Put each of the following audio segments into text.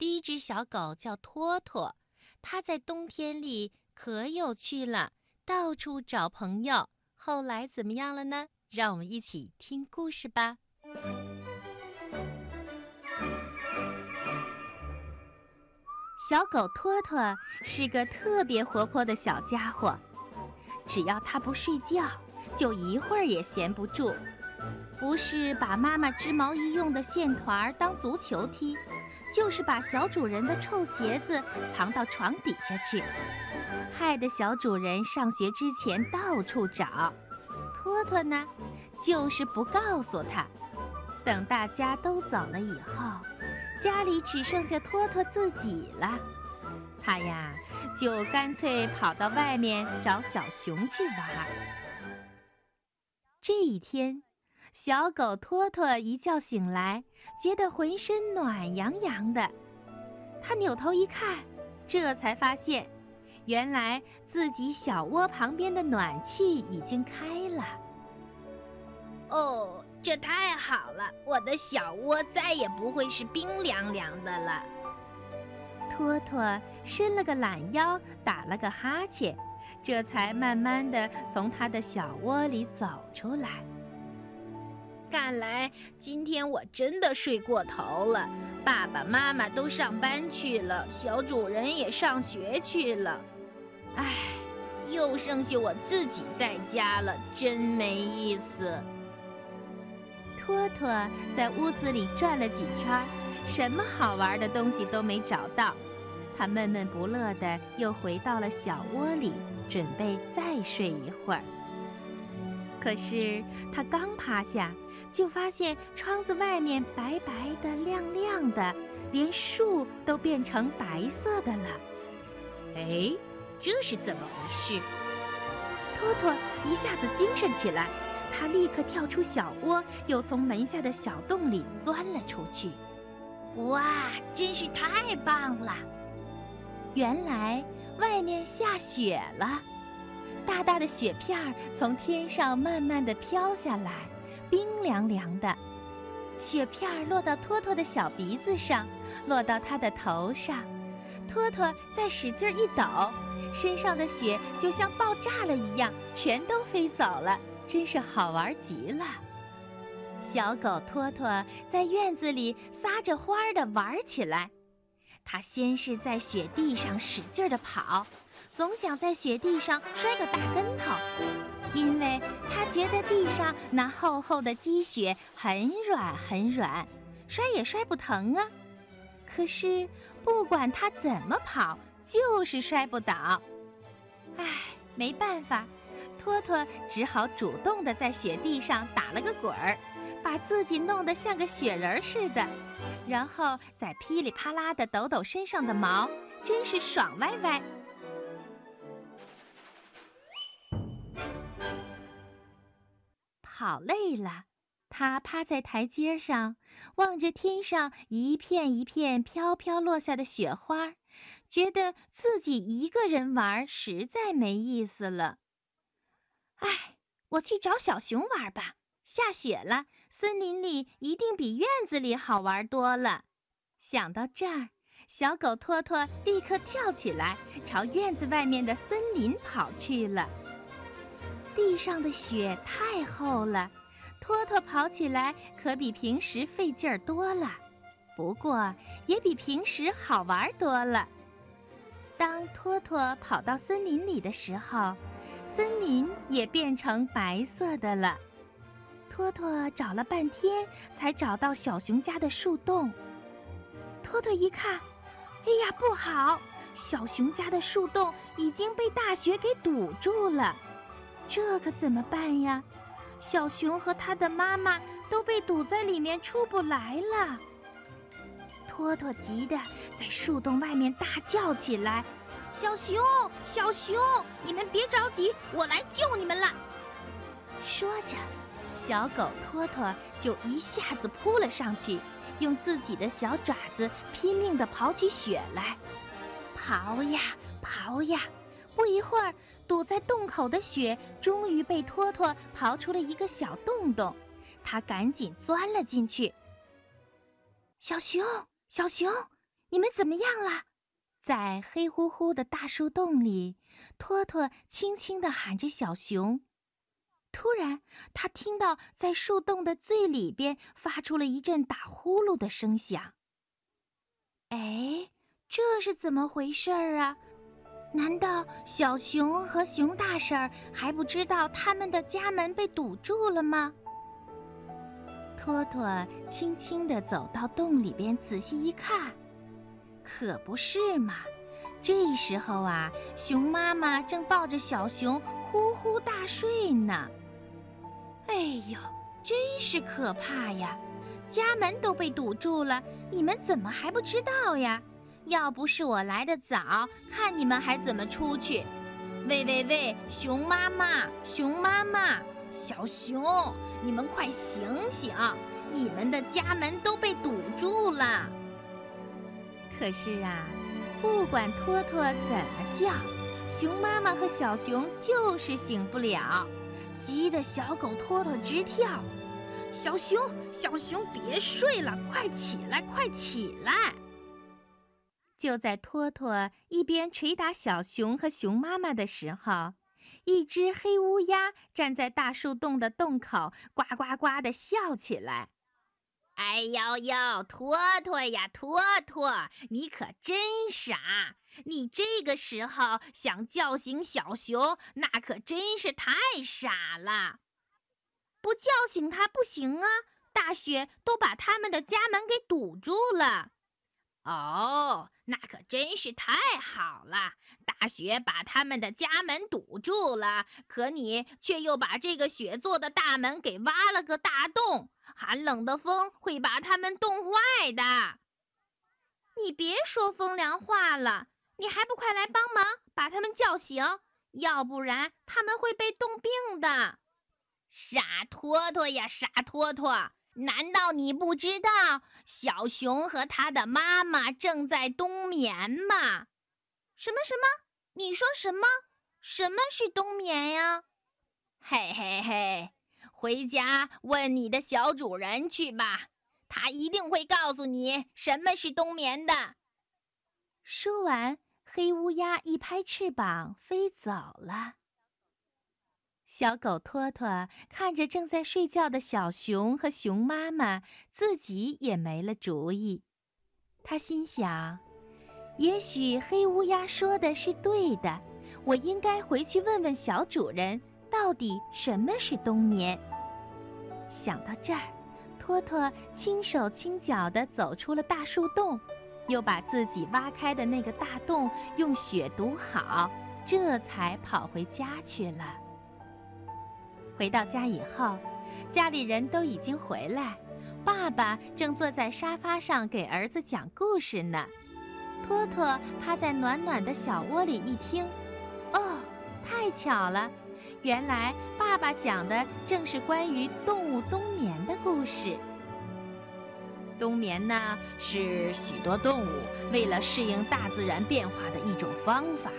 第一只小狗叫托托，它在冬天里可有趣了，到处找朋友。后来怎么样了呢？让我们一起听故事吧。小狗托托是个特别活泼的小家伙，只要它不睡觉，就一会儿也闲不住。不是把妈妈织毛衣用的线团当足球踢，就是把小主人的臭鞋子藏到床底下去，害得小主人上学之前到处找。托托呢，就是不告诉他。等大家都走了以后，家里只剩下托托自己了，他呀就干脆跑到外面找小熊去玩。这一天。小狗托托一觉醒来，觉得浑身暖洋洋的。他扭头一看，这才发现，原来自己小窝旁边的暖气已经开了。哦，这太好了！我的小窝再也不会是冰凉凉的了。托托伸了个懒腰，打了个哈欠，这才慢慢的从他的小窝里走出来。看来今天我真的睡过头了。爸爸妈妈都上班去了，小主人也上学去了。唉，又剩下我自己在家了，真没意思。托托在屋子里转了几圈，什么好玩的东西都没找到。他闷闷不乐的又回到了小窝里，准备再睡一会儿。可是他刚趴下。就发现窗子外面白白的、亮亮的，连树都变成白色的了。哎，这是怎么回事？托托一下子精神起来，他立刻跳出小窝，又从门下的小洞里钻了出去。哇，真是太棒了！原来外面下雪了，大大的雪片儿从天上慢慢的飘下来。冰凉凉的雪片落到托托的小鼻子上，落到他的头上。托托再使劲一抖，身上的雪就像爆炸了一样，全都飞走了，真是好玩极了。小狗托托在院子里撒着欢儿的玩起来。他先是在雪地上使劲的跑，总想在雪地上摔个大跟头，因为他觉得地上那厚厚的积雪很软很软，摔也摔不疼啊。可是不管他怎么跑，就是摔不倒。唉，没办法，托托只好主动的在雪地上打了个滚儿。把自己弄得像个雪人似的，然后再噼里啪啦的抖抖身上的毛，真是爽歪歪。跑累了，他趴在台阶上，望着天上一片一片飘飘落下的雪花，觉得自己一个人玩实在没意思了。唉，我去找小熊玩吧。下雪了。森林里一定比院子里好玩多了。想到这儿，小狗托托立刻跳起来，朝院子外面的森林跑去了。地上的雪太厚了，托托跑起来可比平时费劲儿多了。不过也比平时好玩多了。当托托跑到森林里的时候，森林也变成白色的了。托托找了半天，才找到小熊家的树洞。托托一看，哎呀，不好！小熊家的树洞已经被大雪给堵住了，这可怎么办呀？小熊和他的妈妈都被堵在里面，出不来了。托托急得在树洞外面大叫起来：“小熊，小熊，你们别着急，我来救你们了！”说着。小狗托托就一下子扑了上去，用自己的小爪子拼命地刨起雪来，刨呀刨呀，不一会儿，堵在洞口的雪终于被托托刨出了一个小洞洞，他赶紧钻了进去。小熊，小熊，你们怎么样了？在黑乎乎的大树洞里，托托轻轻地喊着小熊。突然，他听到在树洞的最里边发出了一阵打呼噜的声响。哎，这是怎么回事儿啊？难道小熊和熊大婶还不知道他们的家门被堵住了吗？托托轻轻地走到洞里边，仔细一看，可不是嘛！这时候啊，熊妈妈正抱着小熊呼呼大睡呢。哎呦，真是可怕呀！家门都被堵住了，你们怎么还不知道呀？要不是我来的早，看你们还怎么出去？喂喂喂，熊妈妈，熊妈妈，小熊，你们快醒醒！你们的家门都被堵住了。可是啊，不管托托怎么叫，熊妈妈和小熊就是醒不了。急得小狗托托直跳，小熊，小熊，别睡了，快起来，快起来！就在托托一边捶打小熊和熊妈妈的时候，一只黑乌鸦站在大树洞的洞口，呱呱呱的笑起来。哎呦呦，托托呀，托托，你可真傻！你这个时候想叫醒小熊，那可真是太傻了。不叫醒他不行啊，大雪都把他们的家门给堵住了。哦，那可真是太好了，大雪把他们的家门堵住了，可你却又把这个雪做的大门给挖了个大洞，寒冷的风会把他们冻坏的。你别说风凉话了。你还不快来帮忙把他们叫醒，要不然他们会被冻病的。傻托托呀，傻托托，难道你不知道小熊和他的妈妈正在冬眠吗？什么什么？你说什么？什么是冬眠呀？嘿嘿嘿，回家问你的小主人去吧，他一定会告诉你什么是冬眠的。说完。黑乌鸦一拍翅膀飞走了。小狗托托看着正在睡觉的小熊和熊妈妈，自己也没了主意。他心想：也许黑乌鸦说的是对的，我应该回去问问小主人，到底什么是冬眠。想到这儿，托托轻手轻脚地走出了大树洞。又把自己挖开的那个大洞用雪堵好，这才跑回家去了。回到家以后，家里人都已经回来，爸爸正坐在沙发上给儿子讲故事呢。托托趴在暖暖的小窝里一听，哦，太巧了，原来爸爸讲的正是关于动物冬眠的故事。冬眠呢，是许多动物为了适应大自然变化的一种方法。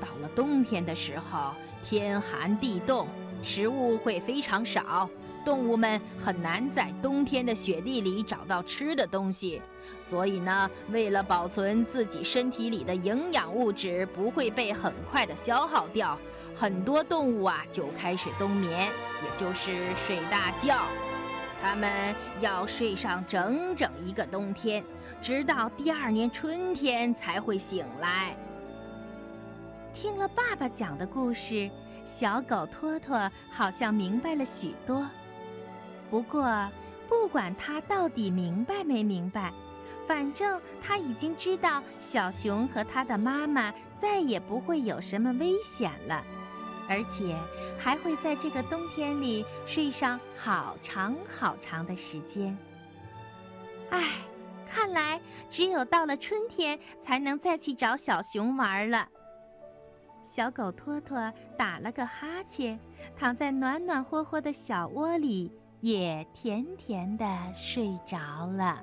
到了冬天的时候，天寒地冻，食物会非常少，动物们很难在冬天的雪地里找到吃的东西。所以呢，为了保存自己身体里的营养物质不会被很快的消耗掉，很多动物啊就开始冬眠，也就是睡大觉。他们要睡上整整一个冬天，直到第二年春天才会醒来。听了爸爸讲的故事，小狗托托好像明白了许多。不过，不管他到底明白没明白，反正他已经知道小熊和他的妈妈再也不会有什么危险了。而且还会在这个冬天里睡上好长好长的时间。唉，看来只有到了春天才能再去找小熊玩了。小狗托托打了个哈欠，躺在暖暖和和的小窝里，也甜甜的睡着了。